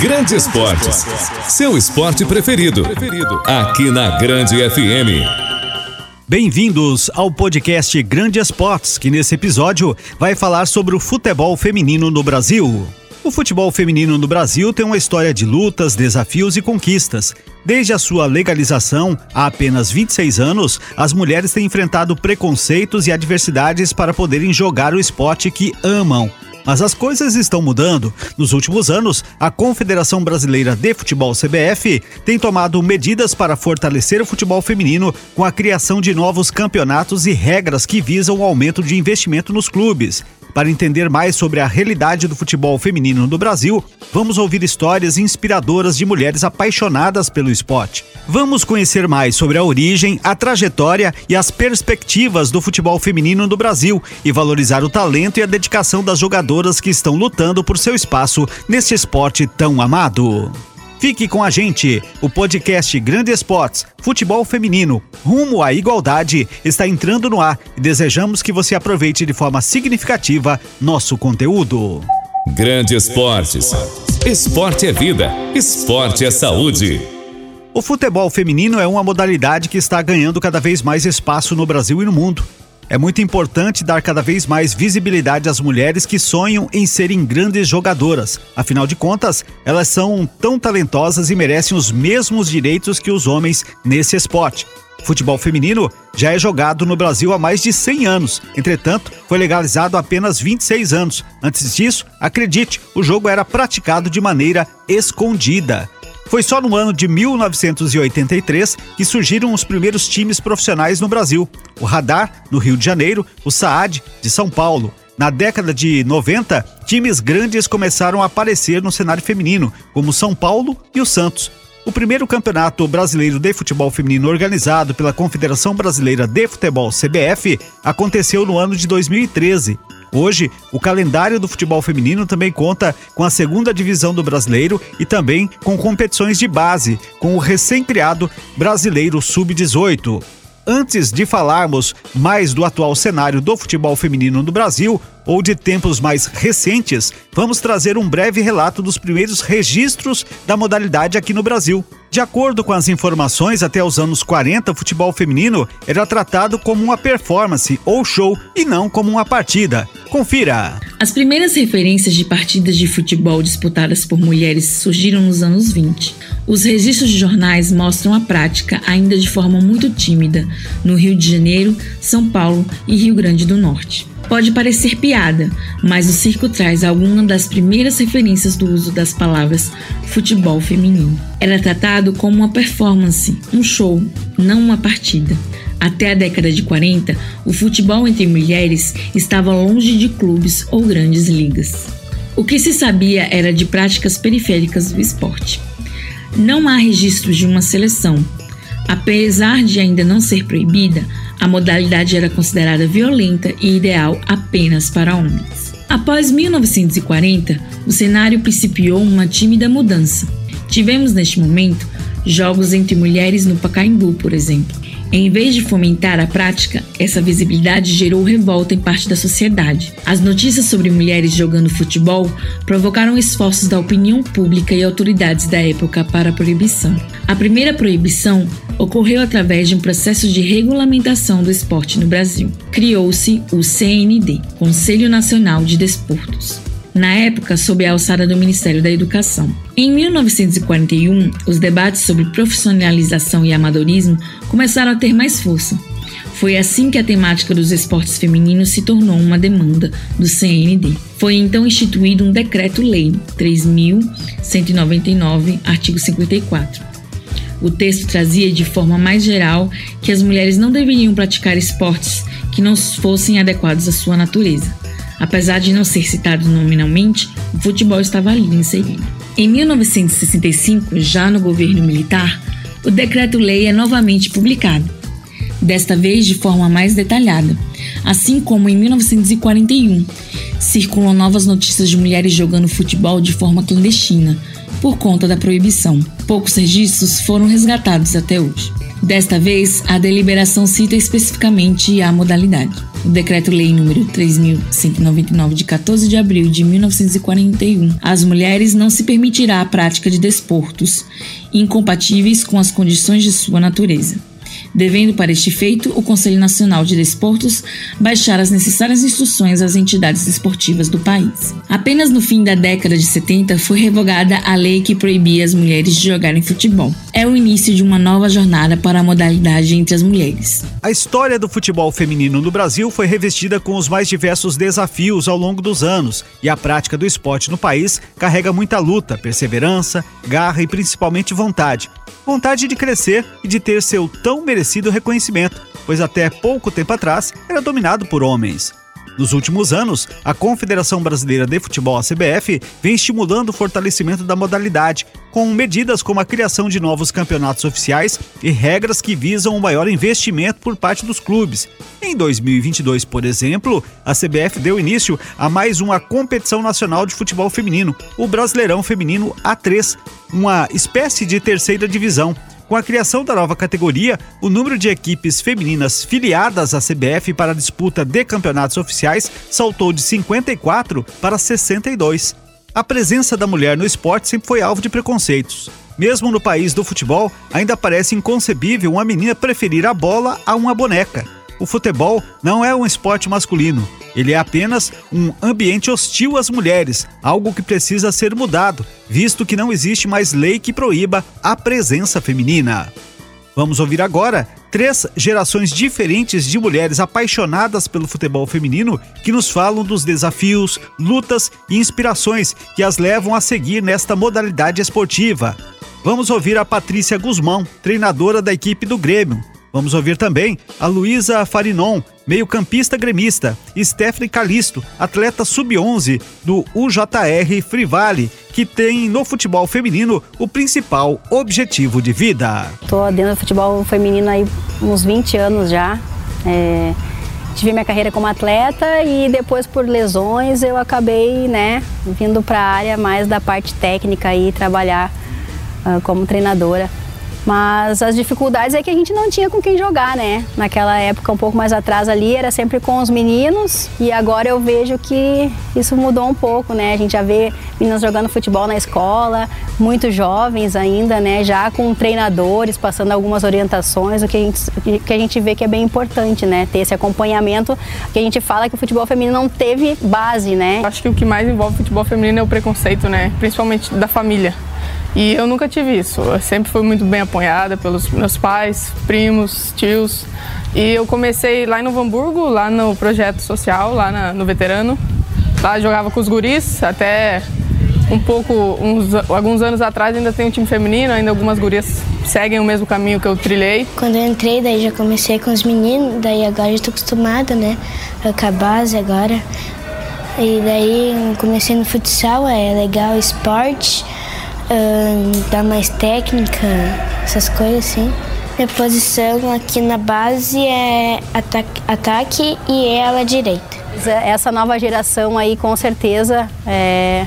Grande Esportes. Seu esporte preferido. Aqui na Grande FM. Bem-vindos ao podcast Grande Esportes, que nesse episódio vai falar sobre o futebol feminino no Brasil. O futebol feminino no Brasil tem uma história de lutas, desafios e conquistas. Desde a sua legalização, há apenas 26 anos, as mulheres têm enfrentado preconceitos e adversidades para poderem jogar o esporte que amam. Mas as coisas estão mudando. Nos últimos anos, a Confederação Brasileira de Futebol CBF tem tomado medidas para fortalecer o futebol feminino com a criação de novos campeonatos e regras que visam o aumento de investimento nos clubes. Para entender mais sobre a realidade do futebol feminino no Brasil, vamos ouvir histórias inspiradoras de mulheres apaixonadas pelo esporte. Vamos conhecer mais sobre a origem, a trajetória e as perspectivas do futebol feminino no Brasil e valorizar o talento e a dedicação das jogadoras que estão lutando por seu espaço neste esporte tão amado. Fique com a gente. O podcast Grande Esportes, Futebol Feminino, rumo à igualdade, está entrando no ar e desejamos que você aproveite de forma significativa nosso conteúdo. Grande Esportes. Esporte é vida, esporte é saúde. O futebol feminino é uma modalidade que está ganhando cada vez mais espaço no Brasil e no mundo. É muito importante dar cada vez mais visibilidade às mulheres que sonham em serem grandes jogadoras. Afinal de contas, elas são tão talentosas e merecem os mesmos direitos que os homens nesse esporte. Futebol feminino já é jogado no Brasil há mais de 100 anos. Entretanto, foi legalizado há apenas 26 anos. Antes disso, acredite, o jogo era praticado de maneira escondida. Foi só no ano de 1983 que surgiram os primeiros times profissionais no Brasil: o Radar, no Rio de Janeiro, o Saad, de São Paulo. Na década de 90, times grandes começaram a aparecer no cenário feminino, como São Paulo e o Santos. O primeiro campeonato brasileiro de futebol feminino organizado pela Confederação Brasileira de Futebol, CBF, aconteceu no ano de 2013. Hoje, o calendário do futebol feminino também conta com a segunda divisão do brasileiro e também com competições de base, com o recém-criado Brasileiro Sub-18. Antes de falarmos mais do atual cenário do futebol feminino no Brasil ou de tempos mais recentes, vamos trazer um breve relato dos primeiros registros da modalidade aqui no Brasil. De acordo com as informações, até os anos 40, o futebol feminino era tratado como uma performance ou show e não como uma partida. Confira! As primeiras referências de partidas de futebol disputadas por mulheres surgiram nos anos 20. Os registros de jornais mostram a prática, ainda de forma muito tímida, no Rio de Janeiro, São Paulo e Rio Grande do Norte. Pode parecer piada, mas o circo traz alguma das primeiras referências do uso das palavras futebol feminino. Era tratado como uma performance, um show, não uma partida. Até a década de 40, o futebol entre mulheres estava longe de clubes ou grandes ligas. O que se sabia era de práticas periféricas do esporte. Não há registros de uma seleção. Apesar de ainda não ser proibida, a modalidade era considerada violenta e ideal apenas para homens. Após 1940, o cenário principiou uma tímida mudança. Tivemos neste momento jogos entre mulheres no Pacaembu, por exemplo. Em vez de fomentar a prática, essa visibilidade gerou revolta em parte da sociedade. As notícias sobre mulheres jogando futebol provocaram esforços da opinião pública e autoridades da época para a proibição. A primeira proibição ocorreu através de um processo de regulamentação do esporte no Brasil. Criou-se o CND, Conselho Nacional de Desportos. Na época, sob a alçada do Ministério da Educação. Em 1941, os debates sobre profissionalização e amadorismo começaram a ter mais força. Foi assim que a temática dos esportes femininos se tornou uma demanda do CND. Foi então instituído um decreto-lei 3199, artigo 54, o texto trazia de forma mais geral que as mulheres não deveriam praticar esportes que não fossem adequados à sua natureza. Apesar de não ser citado nominalmente, o futebol estava ali inserido. Em 1965, já no governo militar, o decreto-lei é novamente publicado, desta vez de forma mais detalhada, assim como em 1941 circulam novas notícias de mulheres jogando futebol de forma clandestina, por conta da proibição. Poucos registros foram resgatados até hoje. Desta vez, a deliberação cita especificamente a modalidade. O Decreto-Lei número 3199 de 14 de abril de 1941, às mulheres não se permitirá a prática de desportos incompatíveis com as condições de sua natureza devendo para este feito o Conselho Nacional de Desportos baixar as necessárias instruções às entidades esportivas do país. Apenas no fim da década de 70 foi revogada a lei que proibia as mulheres de jogarem futebol. É o início de uma nova jornada para a modalidade entre as mulheres. A história do futebol feminino no Brasil foi revestida com os mais diversos desafios ao longo dos anos, e a prática do esporte no país carrega muita luta, perseverança, garra e principalmente vontade vontade de crescer e de ter seu tão merecido reconhecimento, pois até pouco tempo atrás era dominado por homens. Nos últimos anos, a Confederação Brasileira de Futebol, a CBF, vem estimulando o fortalecimento da modalidade, com medidas como a criação de novos campeonatos oficiais e regras que visam um maior investimento por parte dos clubes. Em 2022, por exemplo, a CBF deu início a mais uma competição nacional de futebol feminino, o Brasileirão Feminino A3, uma espécie de terceira divisão com a criação da nova categoria, o número de equipes femininas filiadas à CBF para a disputa de campeonatos oficiais saltou de 54 para 62. A presença da mulher no esporte sempre foi alvo de preconceitos. Mesmo no país do futebol, ainda parece inconcebível uma menina preferir a bola a uma boneca. O futebol não é um esporte masculino. Ele é apenas um ambiente hostil às mulheres, algo que precisa ser mudado, visto que não existe mais lei que proíba a presença feminina. Vamos ouvir agora três gerações diferentes de mulheres apaixonadas pelo futebol feminino que nos falam dos desafios, lutas e inspirações que as levam a seguir nesta modalidade esportiva. Vamos ouvir a Patrícia Guzmão, treinadora da equipe do Grêmio, Vamos ouvir também a Luísa Farinon, meio-campista gremista, Stephanie Calisto, atleta sub-11 do UJR Frivale, que tem no futebol feminino o principal objetivo de vida. Estou dentro do futebol feminino aí uns 20 anos já. É, tive minha carreira como atleta e depois por lesões eu acabei, né, vindo para a área mais da parte técnica e trabalhar uh, como treinadora. Mas as dificuldades é que a gente não tinha com quem jogar, né? Naquela época, um pouco mais atrás ali, era sempre com os meninos e agora eu vejo que isso mudou um pouco, né? A gente já vê meninas jogando futebol na escola, muito jovens ainda, né? Já com treinadores, passando algumas orientações, o que a gente, que a gente vê que é bem importante, né? Ter esse acompanhamento, que a gente fala que o futebol feminino não teve base, né? Acho que o que mais envolve o futebol feminino é o preconceito, né? Principalmente da família. E eu nunca tive isso. Eu sempre fui muito bem apoiada pelos meus pais, primos, tios. E eu comecei lá em Novo Hamburgo, lá no projeto social, lá na, no veterano. Lá jogava com os guris, até um pouco, uns, alguns anos atrás ainda tem um time feminino, ainda algumas gurias seguem o mesmo caminho que eu trilhei. Quando eu entrei, daí já comecei com os meninos, daí agora eu tô acostumada, né, com a base agora. E daí comecei no futsal, é legal, esporte uh, dar mais técnica, essas coisas assim. Minha posição aqui na base é ataque, ataque e ela direita. Essa nova geração aí com certeza é,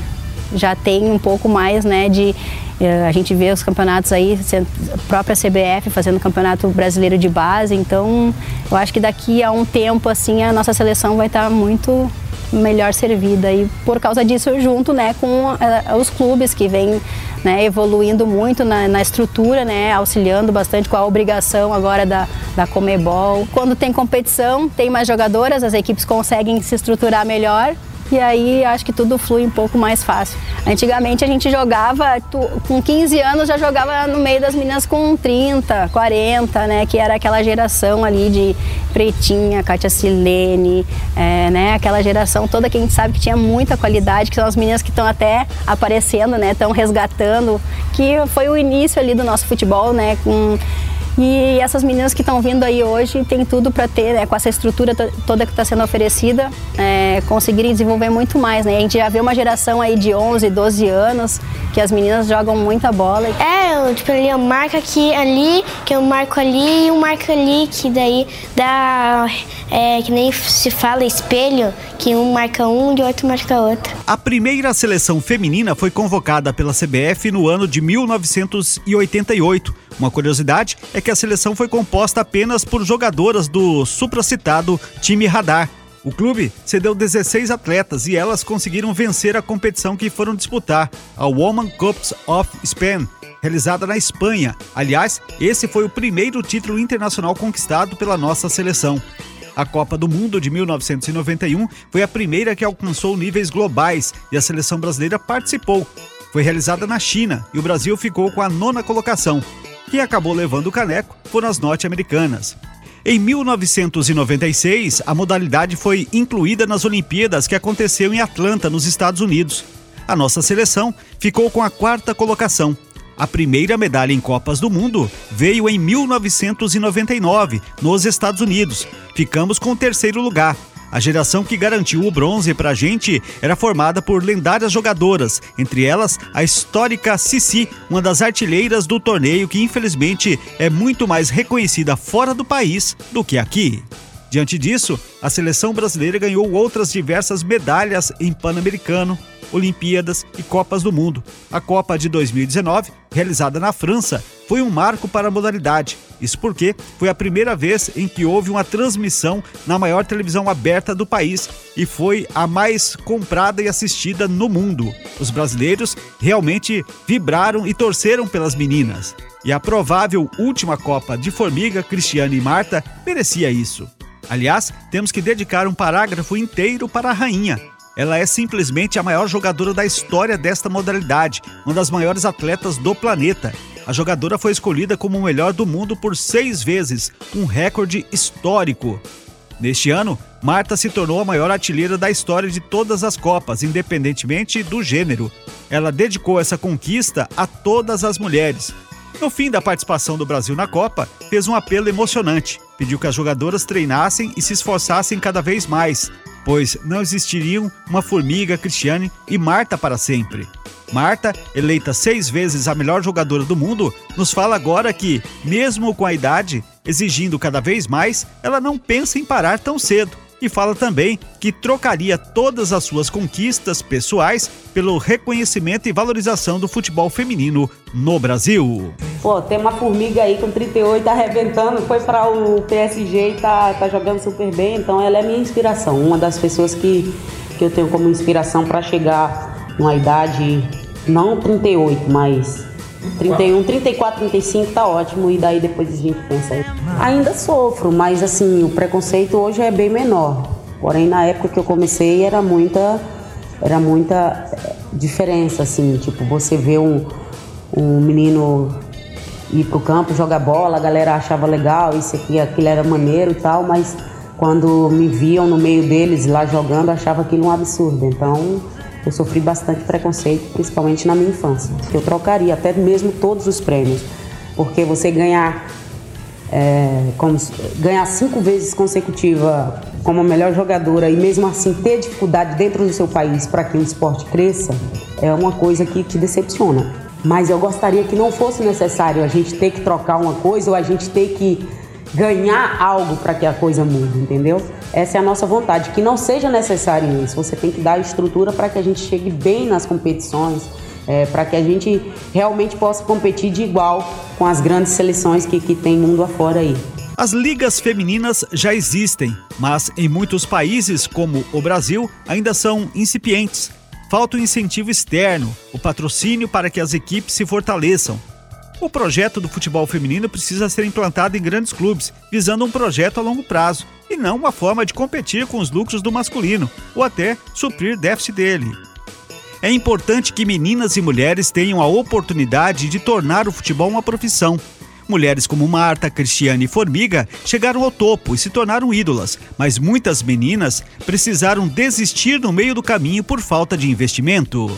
já tem um pouco mais né, de é, a gente vê os campeonatos aí, a própria CBF fazendo campeonato brasileiro de base, então eu acho que daqui a um tempo assim a nossa seleção vai estar muito melhor servida e por causa disso junto né com uh, os clubes que vêm né, evoluindo muito na, na, estrutura, né, auxiliando bastante com a obrigação agora da, da Comebol. Quando tem competição, tem mais jogadoras, as equipes conseguem se estruturar melhor e aí acho que tudo flui um pouco mais fácil. Antigamente a gente jogava, tu, com 15 anos já jogava no meio das meninas com 30, 40, né? Que era aquela geração ali de Pretinha, Kátia Silene, é, né? Aquela geração toda que a gente sabe que tinha muita qualidade, que são as meninas que estão até aparecendo, né? Estão resgatando, que foi o início ali do nosso futebol, né? Com e essas meninas que estão vindo aí hoje têm tudo para ter, né, com essa estrutura toda que está sendo oferecida, é, conseguirem desenvolver muito mais. Né? A gente já vê uma geração aí de 11, 12 anos que as meninas jogam muita bola. É, eu, tipo, ali eu marco aqui, ali, que eu marco ali e um marco ali, que daí dá, é, que nem se fala espelho, que um marca um e o outro marca outro. A primeira seleção feminina foi convocada pela CBF no ano de 1988 Uma curiosidade é que a seleção foi composta apenas por jogadoras do supracitado time Radar. O clube cedeu 16 atletas e elas conseguiram vencer a competição que foram disputar, a Women Cups of Spain, realizada na Espanha. Aliás, esse foi o primeiro título internacional conquistado pela nossa seleção. A Copa do Mundo de 1991 foi a primeira que alcançou níveis globais e a seleção brasileira participou. Foi realizada na China e o Brasil ficou com a nona colocação. Quem acabou levando o caneco foram as norte-americanas. Em 1996, a modalidade foi incluída nas Olimpíadas que aconteceu em Atlanta, nos Estados Unidos. A nossa seleção ficou com a quarta colocação a primeira medalha em Copas do Mundo veio em 1999, nos Estados Unidos. Ficamos com o terceiro lugar. A geração que garantiu o bronze pra gente era formada por lendárias jogadoras, entre elas a histórica Cici, uma das artilheiras do torneio que infelizmente é muito mais reconhecida fora do país do que aqui. Diante disso, a seleção brasileira ganhou outras diversas medalhas em Pan-Americano, Olimpíadas e Copas do Mundo. A Copa de 2019, realizada na França, foi um marco para a modalidade. Isso porque foi a primeira vez em que houve uma transmissão na maior televisão aberta do país e foi a mais comprada e assistida no mundo. Os brasileiros realmente vibraram e torceram pelas meninas. E a provável última Copa de Formiga, Cristiane e Marta merecia isso. Aliás, temos que dedicar um parágrafo inteiro para a rainha, ela é simplesmente a maior jogadora da história desta modalidade, uma das maiores atletas do planeta. A jogadora foi escolhida como o melhor do mundo por seis vezes, um recorde histórico. Neste ano, Marta se tornou a maior artilheira da história de todas as Copas, independentemente do gênero. Ela dedicou essa conquista a todas as mulheres. No fim da participação do Brasil na Copa, fez um apelo emocionante. Pediu que as jogadoras treinassem e se esforçassem cada vez mais, pois não existiriam uma formiga Cristiane e Marta para sempre. Marta, eleita seis vezes a melhor jogadora do mundo, nos fala agora que, mesmo com a idade exigindo cada vez mais, ela não pensa em parar tão cedo e fala também que trocaria todas as suas conquistas pessoais pelo reconhecimento e valorização do futebol feminino no Brasil. Pô, tem uma formiga aí com 38 tá arrebentando, foi para o PSG e tá, tá jogando super bem, então ela é minha inspiração, uma das pessoas que, que eu tenho como inspiração para chegar numa idade, não 38, mas 31, 34, 35 tá ótimo e daí depois a gente pensa aí. Ainda sofro, mas assim, o preconceito hoje é bem menor. Porém, na época que eu comecei era muita era muita eh, diferença assim, tipo, você vê um, um menino ir pro campo jogar bola, a galera achava legal, isso aqui, aquilo era maneiro e tal, mas quando me viam no meio deles lá jogando, achava aquilo um absurdo. Então, eu sofri bastante preconceito, principalmente na minha infância. Eu trocaria até mesmo todos os prêmios, porque você ganhar é, como, ganhar cinco vezes consecutiva como a melhor jogadora e mesmo assim ter dificuldade dentro do seu país para que o esporte cresça é uma coisa que te decepciona. Mas eu gostaria que não fosse necessário a gente ter que trocar uma coisa ou a gente ter que ganhar algo para que a coisa mude, entendeu? Essa é a nossa vontade, que não seja necessário isso. Você tem que dar estrutura para que a gente chegue bem nas competições, é, para que a gente realmente possa competir de igual com as grandes seleções que, que tem mundo afora aí. As ligas femininas já existem, mas em muitos países, como o Brasil, ainda são incipientes. Falta o incentivo externo, o patrocínio para que as equipes se fortaleçam. O projeto do futebol feminino precisa ser implantado em grandes clubes, visando um projeto a longo prazo, e não uma forma de competir com os lucros do masculino, ou até suprir déficit dele. É importante que meninas e mulheres tenham a oportunidade de tornar o futebol uma profissão. Mulheres como Marta, Cristiane e Formiga chegaram ao topo e se tornaram ídolas, mas muitas meninas precisaram desistir no meio do caminho por falta de investimento.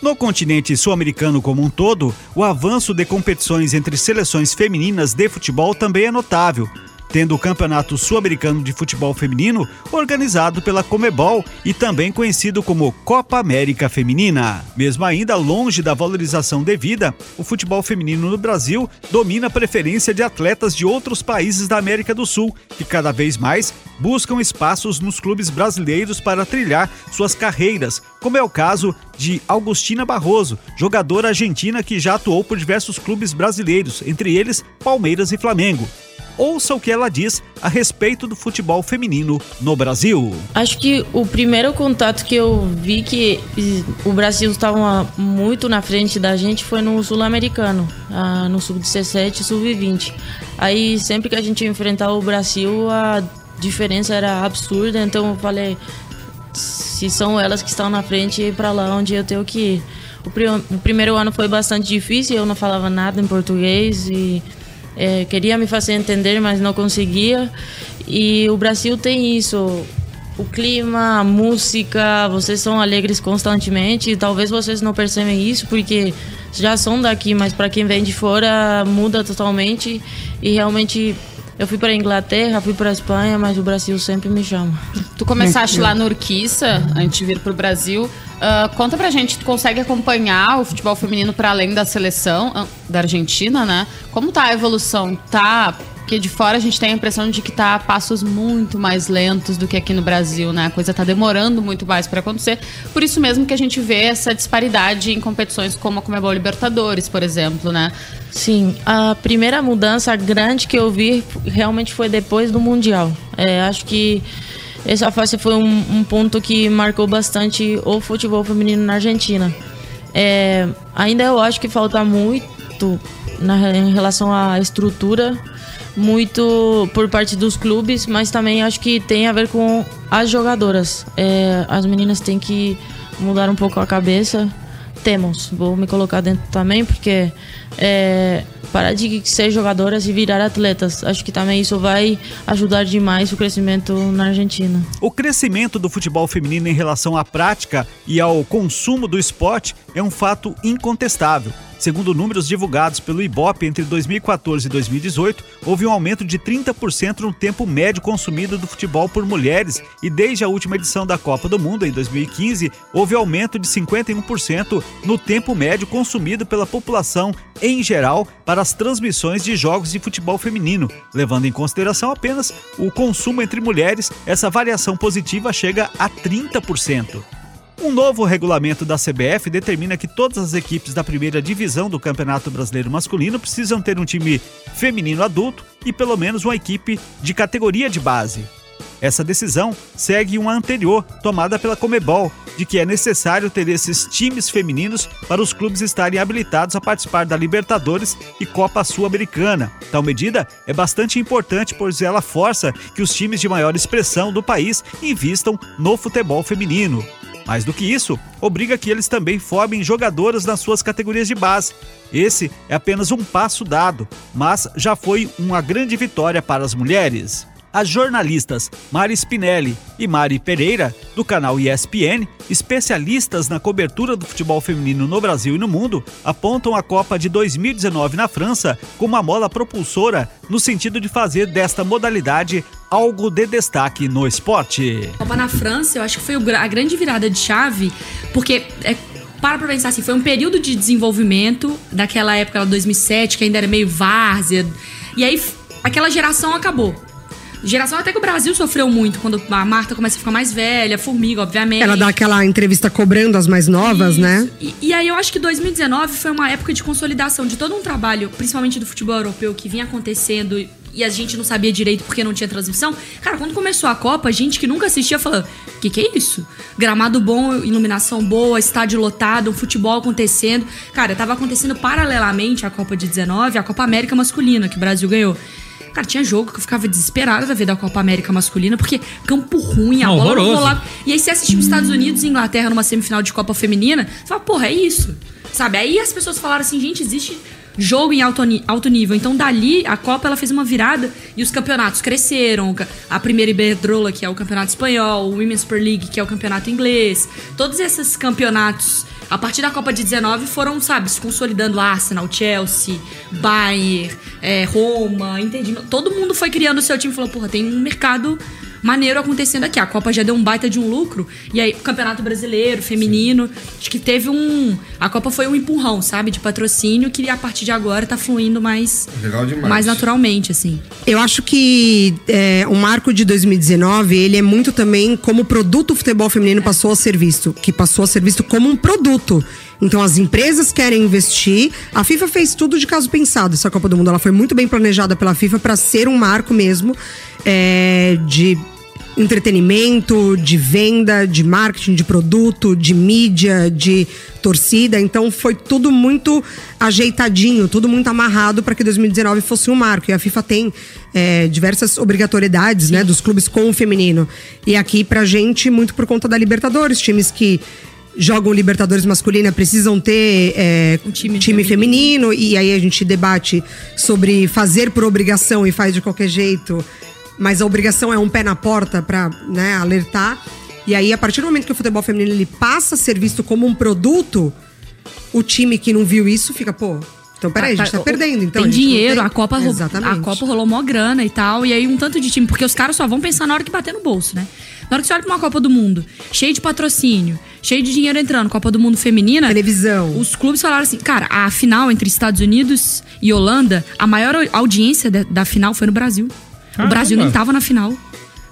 No continente sul-americano como um todo, o avanço de competições entre seleções femininas de futebol também é notável. Tendo o Campeonato Sul-Americano de Futebol Feminino, organizado pela Comebol e também conhecido como Copa América Feminina. Mesmo ainda longe da valorização devida, o futebol feminino no Brasil domina a preferência de atletas de outros países da América do Sul, que cada vez mais buscam espaços nos clubes brasileiros para trilhar suas carreiras, como é o caso de Augustina Barroso, jogadora argentina que já atuou por diversos clubes brasileiros, entre eles Palmeiras e Flamengo. Ouça o que ela diz a respeito do futebol feminino no Brasil. Acho que o primeiro contato que eu vi que o Brasil estava muito na frente da gente foi no Sul-Americano, ah, no Sub-17 e Sub-20. Aí sempre que a gente enfrentava o Brasil, a diferença era absurda, então eu falei, se são elas que estão na frente, para lá onde eu tenho que ir. O primeiro ano foi bastante difícil, eu não falava nada em português e é, queria me fazer entender, mas não conseguia. E o Brasil tem isso. O clima, a música, vocês são alegres constantemente. E talvez vocês não percebem isso porque já são daqui, mas para quem vem de fora muda totalmente. E realmente eu fui para a Inglaterra, fui para a Espanha, mas o Brasil sempre me chama. Tu começaste lá no Urquiça, antes de vir para o Brasil. Uh, conta pra gente, tu consegue acompanhar o futebol feminino para além da seleção uh, da Argentina, né? Como tá a evolução? Tá porque de fora a gente tem a impressão de que tá a passos muito mais lentos do que aqui no Brasil, né? A coisa tá demorando muito mais para acontecer. Por isso mesmo que a gente vê essa disparidade em competições como a Comebol Libertadores, por exemplo, né? Sim, a primeira mudança grande que eu vi realmente foi depois do Mundial. É, acho que essa fase foi um, um, ponto que marcou bastante o futebol feminino na Argentina. É, ainda eu acho que falta muito na, em relação à estrutura muito por parte dos clubes, mas também acho que tem a ver com as jogadoras. É, as meninas têm que mudar um pouco a cabeça. Temos, vou me colocar dentro também, porque é, parar de ser jogadoras e virar atletas. Acho que também isso vai ajudar demais o crescimento na Argentina. O crescimento do futebol feminino em relação à prática e ao consumo do esporte é um fato incontestável. Segundo números divulgados pelo IBOP entre 2014 e 2018, houve um aumento de 30% no tempo médio consumido do futebol por mulheres e desde a última edição da Copa do Mundo, em 2015, houve aumento de 51% no tempo médio consumido pela população em geral para as transmissões de jogos de futebol feminino. Levando em consideração apenas o consumo entre mulheres, essa variação positiva chega a 30%. Um novo regulamento da CBF determina que todas as equipes da primeira divisão do Campeonato Brasileiro Masculino precisam ter um time feminino adulto e pelo menos uma equipe de categoria de base. Essa decisão segue uma anterior, tomada pela Comebol, de que é necessário ter esses times femininos para os clubes estarem habilitados a participar da Libertadores e Copa Sul-Americana. Tal medida é bastante importante, pois ela força que os times de maior expressão do país invistam no futebol feminino. Mais do que isso, obriga que eles também formem jogadoras nas suas categorias de base. Esse é apenas um passo dado, mas já foi uma grande vitória para as mulheres. As jornalistas Mari Spinelli e Mari Pereira, do canal ESPN, especialistas na cobertura do futebol feminino no Brasil e no mundo, apontam a Copa de 2019 na França como uma mola propulsora no sentido de fazer desta modalidade algo de destaque no esporte. A Copa na França, eu acho que foi a grande virada de chave, porque é para pra pensar assim, foi um período de desenvolvimento daquela época, 2007, que ainda era meio várzea. E aí aquela geração acabou. Geração até que o Brasil sofreu muito quando a Marta começa a ficar mais velha, Formiga, obviamente. Ela dá aquela entrevista cobrando as mais novas, né? Isso. né? E, e, aí eu acho que 2019 foi uma época de consolidação de todo um trabalho, principalmente do futebol europeu, que vinha acontecendo e a gente não sabia direito porque não tinha transmissão. Cara, quando começou a Copa, a gente que nunca assistia falando: o que, que é isso? Gramado bom, iluminação boa, estádio lotado, um futebol acontecendo. Cara, tava acontecendo paralelamente a Copa de 19, a Copa América masculina, que o Brasil ganhou. Cara, tinha jogo que eu ficava desesperada da ver da Copa América masculina, porque campo ruim, a bola não rolava. E aí você assistiu os Estados Unidos e Inglaterra numa semifinal de Copa Feminina, você fala, porra, é isso. Sabe? Aí as pessoas falaram assim, gente, existe jogo em alto, alto nível. Então, dali, a Copa ela fez uma virada e os campeonatos cresceram. A primeira Iberdrola, que é o campeonato espanhol, o Women's Super League, que é o campeonato inglês. Todos esses campeonatos A partir da Copa de 19 foram, sabe, se consolidando Arsenal, Chelsea, Bayern, é, Roma, Milão. Todo mundo foi criando o seu time e falou, porra, tem um mercado maneiro acontecendo aqui. A Copa já deu um baita de um lucro. E aí, o Campeonato Brasileiro, feminino, acho que teve um. A Copa foi um empurrão, sabe? De patrocínio que a partir de agora tá fluindo mais, Legal demais. mais naturalmente, assim. Eu acho que é, o marco de 2019, ele é muito também como o produto futebol feminino passou a ser visto. Que passou a ser visto como um produto. Então as empresas querem investir. A FIFA fez tudo de caso pensado. Essa Copa do Mundo ela foi muito bem planejada pela FIFA para ser um marco mesmo é, de entretenimento, de venda, de marketing, de produto, de mídia, de torcida. Então foi tudo muito ajeitadinho, tudo muito amarrado para que 2019 fosse um marco. E a FIFA tem é, diversas obrigatoriedades, né, dos clubes com o feminino. E aqui pra gente muito por conta da Libertadores, times que jogam Libertadores masculina precisam ter é, um time, time feminino. e aí a gente debate sobre fazer por obrigação e faz de qualquer jeito, mas a obrigação é um pé na porta para né, alertar. E aí, a partir do momento que o futebol feminino ele passa a ser visto como um produto, o time que não viu isso fica, pô. Então, peraí, a gente tá perdendo. Então, tem dinheiro, tem- a Copa, Exatamente. a Copa rolou mó grana e tal. E aí um tanto de time, porque os caras só vão pensar na hora que bater no bolso, né? Na hora que você olha pra uma Copa do Mundo, cheio de patrocínio, cheio de dinheiro entrando, Copa do Mundo feminina. Televisão. Os clubes falaram assim, cara, a final entre Estados Unidos e Holanda, a maior audiência da, da final foi no Brasil. O Brasil nem tava na final.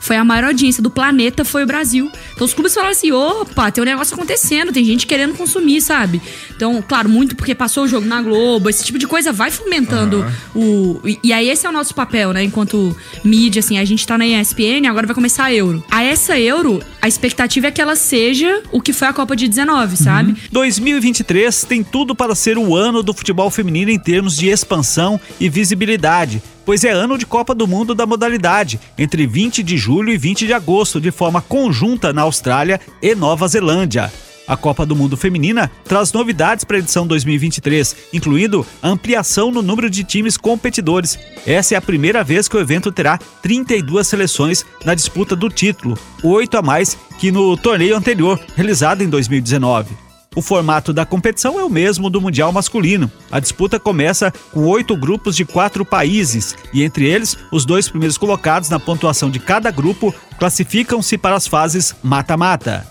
Foi a maior audiência do planeta, foi o Brasil. Então os clubes falaram assim: opa, tem um negócio acontecendo, tem gente querendo consumir, sabe? Então, claro, muito porque passou o jogo na Globo, esse tipo de coisa vai fomentando o. E, aí, esse é o nosso papel, né? Enquanto mídia, assim, a gente tá na ESPN, agora vai começar a Euro. A essa Euro, a expectativa é que ela seja o que foi a Copa de 19, sabe? 2023 tem tudo para ser o ano do futebol feminino em termos de expansão e visibilidade, pois é ano de Copa do Mundo da modalidade, entre 20 de julho e 20 de agosto, de forma conjunta na Austrália e Nova Zelândia. A Copa do Mundo Feminina traz novidades para a edição 2023, incluindo ampliação no número de times competidores. Essa é a primeira vez que o evento terá 32 seleções na disputa do título, oito a mais que no torneio anterior, realizado em 2019. O formato da competição é o mesmo do Mundial Masculino. A disputa começa com oito grupos de quatro países, e entre eles, os dois primeiros colocados na pontuação de cada grupo classificam-se para as fases mata-mata.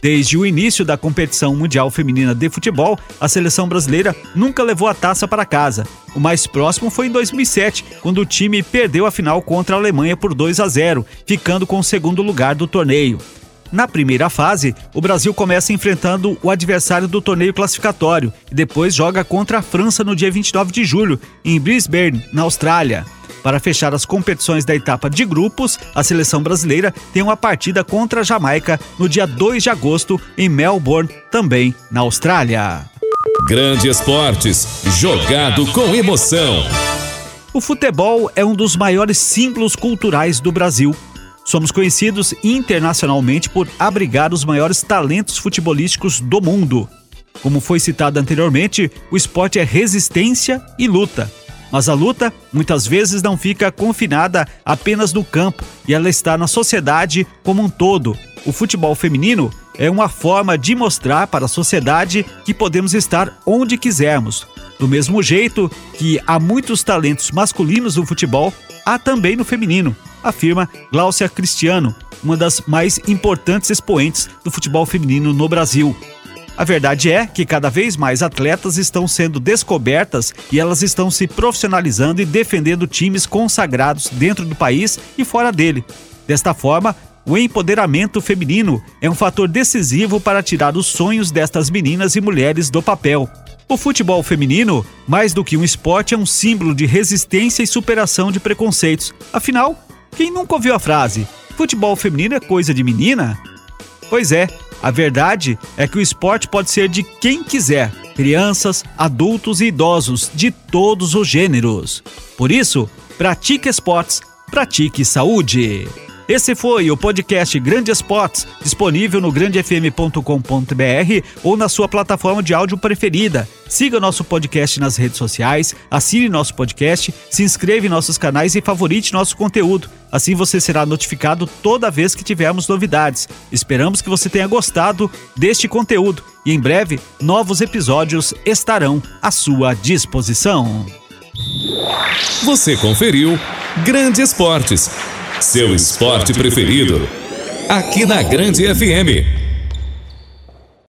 Desde o início da competição mundial feminina de futebol, a seleção brasileira nunca levou a taça para casa. O mais próximo foi em 2007, quando o time perdeu a final contra a Alemanha por 2 a 0, ficando com o segundo lugar do torneio. Na primeira fase, o Brasil começa enfrentando o adversário do torneio classificatório e depois joga contra a França no dia 29 de julho, em Brisbane, na Austrália. Para fechar as competições da etapa de grupos, a seleção brasileira tem uma partida contra a Jamaica no dia 2 de agosto, em Melbourne, também na Austrália. Grande Esportes, jogado com emoção. O futebol é um dos maiores símbolos culturais do Brasil. Somos conhecidos internacionalmente por abrigar os maiores talentos futebolísticos do mundo. Como foi citado anteriormente, o esporte é resistência e luta. Mas a luta muitas vezes não fica confinada apenas no campo e ela está na sociedade como um todo. O futebol feminino é uma forma de mostrar para a sociedade que podemos estar onde quisermos. Do mesmo jeito que há muitos talentos masculinos no futebol, há também no feminino, afirma Gláucia Cristiano, uma das mais importantes expoentes do futebol feminino no Brasil. A verdade é que cada vez mais atletas estão sendo descobertas e elas estão se profissionalizando e defendendo times consagrados dentro do país e fora dele. Desta forma, o empoderamento feminino é um fator decisivo para tirar os sonhos destas meninas e mulheres do papel. O futebol feminino, mais do que um esporte, é um símbolo de resistência e superação de preconceitos. Afinal, quem nunca ouviu a frase: futebol feminino é coisa de menina? Pois é, a verdade é que o esporte pode ser de quem quiser, crianças, adultos e idosos de todos os gêneros. Por isso, pratique esportes, pratique saúde. Esse foi o podcast Grande Esportes, disponível no grandefm.com.br ou na sua plataforma de áudio preferida. Siga nosso podcast nas redes sociais, assine nosso podcast, se inscreva em nossos canais e favorite nosso conteúdo. Assim você será notificado toda vez que tivermos novidades. Esperamos que você tenha gostado deste conteúdo e em breve novos episódios estarão à sua disposição. Você conferiu Grande Esportes, seu esporte preferido. Aqui na Grande FM